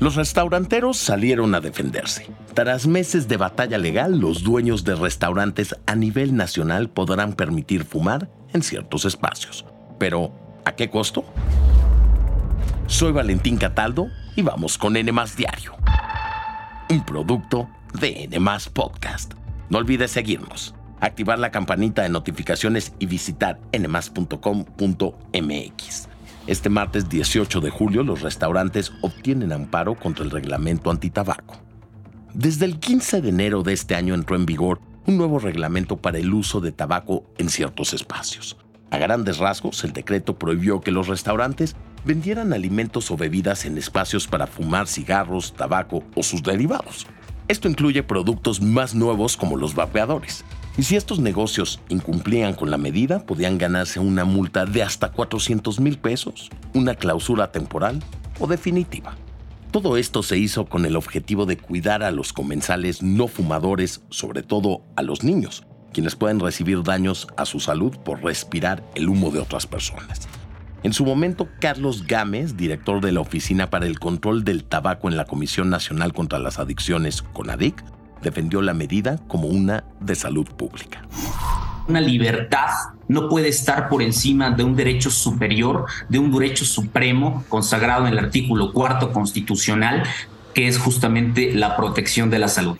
Los restauranteros salieron a defenderse. Tras meses de batalla legal, los dueños de restaurantes a nivel nacional podrán permitir fumar en ciertos espacios. Pero, ¿a qué costo? Soy Valentín Cataldo y vamos con N Diario, un producto de N Podcast. No olvides seguirnos, activar la campanita de notificaciones y visitar nmas.com.mx. Este martes 18 de julio los restaurantes obtienen amparo contra el reglamento antitabaco. Desde el 15 de enero de este año entró en vigor un nuevo reglamento para el uso de tabaco en ciertos espacios. A grandes rasgos, el decreto prohibió que los restaurantes vendieran alimentos o bebidas en espacios para fumar cigarros, tabaco o sus derivados. Esto incluye productos más nuevos como los vapeadores, y si estos negocios incumplían con la medida, podían ganarse una multa de hasta 400 mil pesos, una clausura temporal o definitiva. Todo esto se hizo con el objetivo de cuidar a los comensales no fumadores, sobre todo a los niños, quienes pueden recibir daños a su salud por respirar el humo de otras personas. En su momento, Carlos Gámez, director de la Oficina para el Control del Tabaco en la Comisión Nacional contra las Adicciones, CONADIC, defendió la medida como una de salud pública. Una libertad no puede estar por encima de un derecho superior, de un derecho supremo consagrado en el artículo cuarto constitucional, que es justamente la protección de la salud.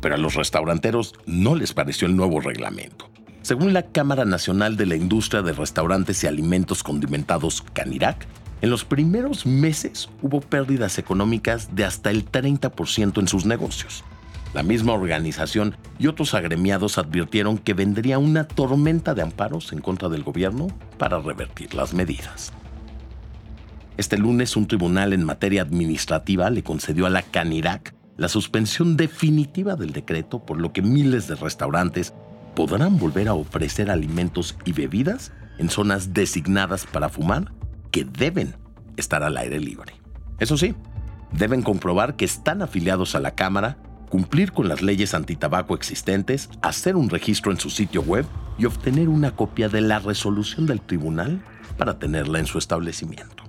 Pero a los restauranteros no les pareció el nuevo reglamento. Según la Cámara Nacional de la Industria de Restaurantes y Alimentos Condimentados, CANIRAC, en los primeros meses hubo pérdidas económicas de hasta el 30% en sus negocios. La misma organización y otros agremiados advirtieron que vendría una tormenta de amparos en contra del gobierno para revertir las medidas. Este lunes un tribunal en materia administrativa le concedió a la Canirac la suspensión definitiva del decreto, por lo que miles de restaurantes podrán volver a ofrecer alimentos y bebidas en zonas designadas para fumar que deben estar al aire libre. Eso sí, deben comprobar que están afiliados a la Cámara cumplir con las leyes antitabaco existentes, hacer un registro en su sitio web y obtener una copia de la resolución del tribunal para tenerla en su establecimiento.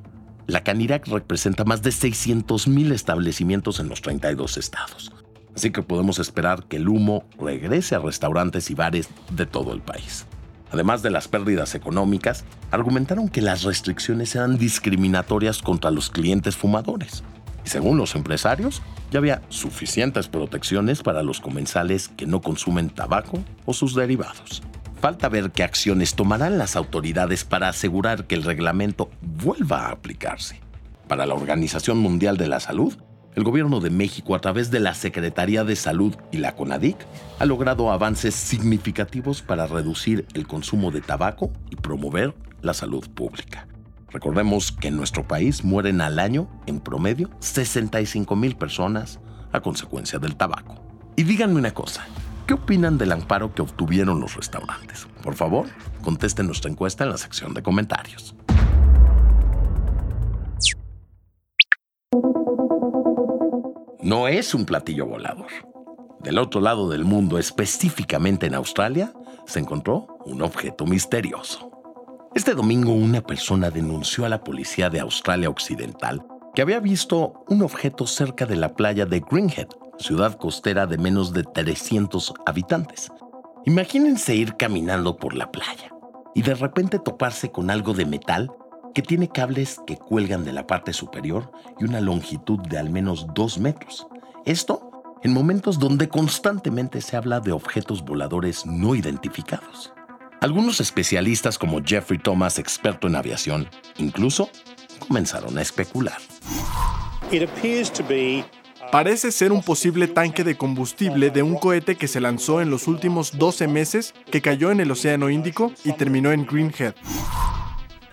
La Canirac representa más de 600.000 establecimientos en los 32 estados, así que podemos esperar que el humo regrese a restaurantes y bares de todo el país. Además de las pérdidas económicas, argumentaron que las restricciones eran discriminatorias contra los clientes fumadores. Según los empresarios, ya había suficientes protecciones para los comensales que no consumen tabaco o sus derivados. Falta ver qué acciones tomarán las autoridades para asegurar que el reglamento vuelva a aplicarse. Para la Organización Mundial de la Salud, el gobierno de México a través de la Secretaría de Salud y la CONADIC ha logrado avances significativos para reducir el consumo de tabaco y promover la salud pública. Recordemos que en nuestro país mueren al año, en promedio, 65 mil personas a consecuencia del tabaco. Y díganme una cosa, ¿qué opinan del amparo que obtuvieron los restaurantes? Por favor, contesten nuestra encuesta en la sección de comentarios. No es un platillo volador. Del otro lado del mundo, específicamente en Australia, se encontró un objeto misterioso. Este domingo una persona denunció a la policía de Australia Occidental que había visto un objeto cerca de la playa de Greenhead, ciudad costera de menos de 300 habitantes. Imagínense ir caminando por la playa y de repente toparse con algo de metal que tiene cables que cuelgan de la parte superior y una longitud de al menos 2 metros. Esto en momentos donde constantemente se habla de objetos voladores no identificados. Algunos especialistas como Jeffrey Thomas, experto en aviación, incluso comenzaron a especular. Parece ser un posible tanque de combustible de un cohete que se lanzó en los últimos 12 meses, que cayó en el Océano Índico y terminó en Greenhead.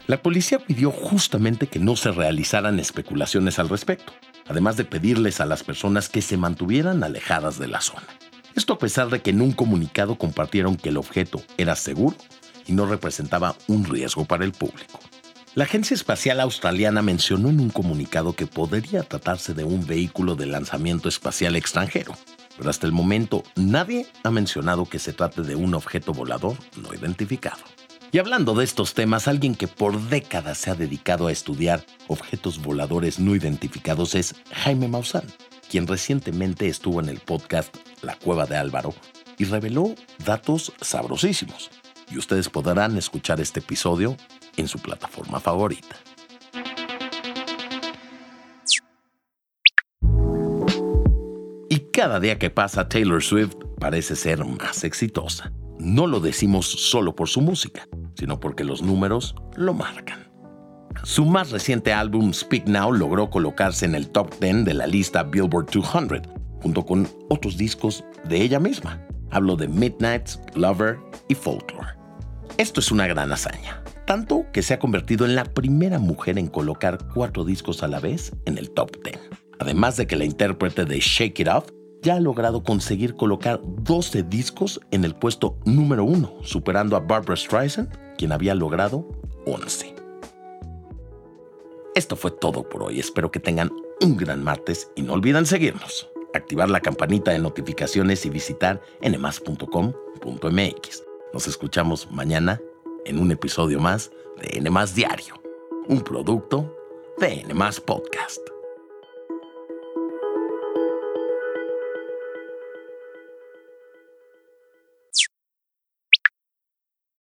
La policía pidió justamente que no se realizaran especulaciones al respecto, además de pedirles a las personas que se mantuvieran alejadas de la zona. Esto a pesar de que en un comunicado compartieron que el objeto era seguro y no representaba un riesgo para el público. La Agencia Espacial Australiana mencionó en un comunicado que podría tratarse de un vehículo de lanzamiento espacial extranjero, pero hasta el momento nadie ha mencionado que se trate de un objeto volador no identificado. Y hablando de estos temas, alguien que por décadas se ha dedicado a estudiar objetos voladores no identificados es Jaime Maussan, quien recientemente estuvo en el podcast La Cueva de Álvaro y reveló datos sabrosísimos. Y ustedes podrán escuchar este episodio en su plataforma favorita. Y cada día que pasa, Taylor Swift parece ser más exitosa. No lo decimos solo por su música, sino porque los números lo marcan. Su más reciente álbum Speak Now logró colocarse en el top 10 de la lista Billboard 200, junto con otros discos de ella misma. Hablo de Midnights, Lover y Folklore. Esto es una gran hazaña, tanto que se ha convertido en la primera mujer en colocar cuatro discos a la vez en el top 10. Además de que la intérprete de Shake It Off ya ha logrado conseguir colocar 12 discos en el puesto número uno, superando a Barbara Streisand, quien había logrado 11. Esto fue todo por hoy. Espero que tengan un gran martes y no olviden seguirnos, activar la campanita de notificaciones y visitar nmas.com.mx. Nos escuchamos mañana en un episodio más de NMAS Diario, un producto de NMAS Podcast.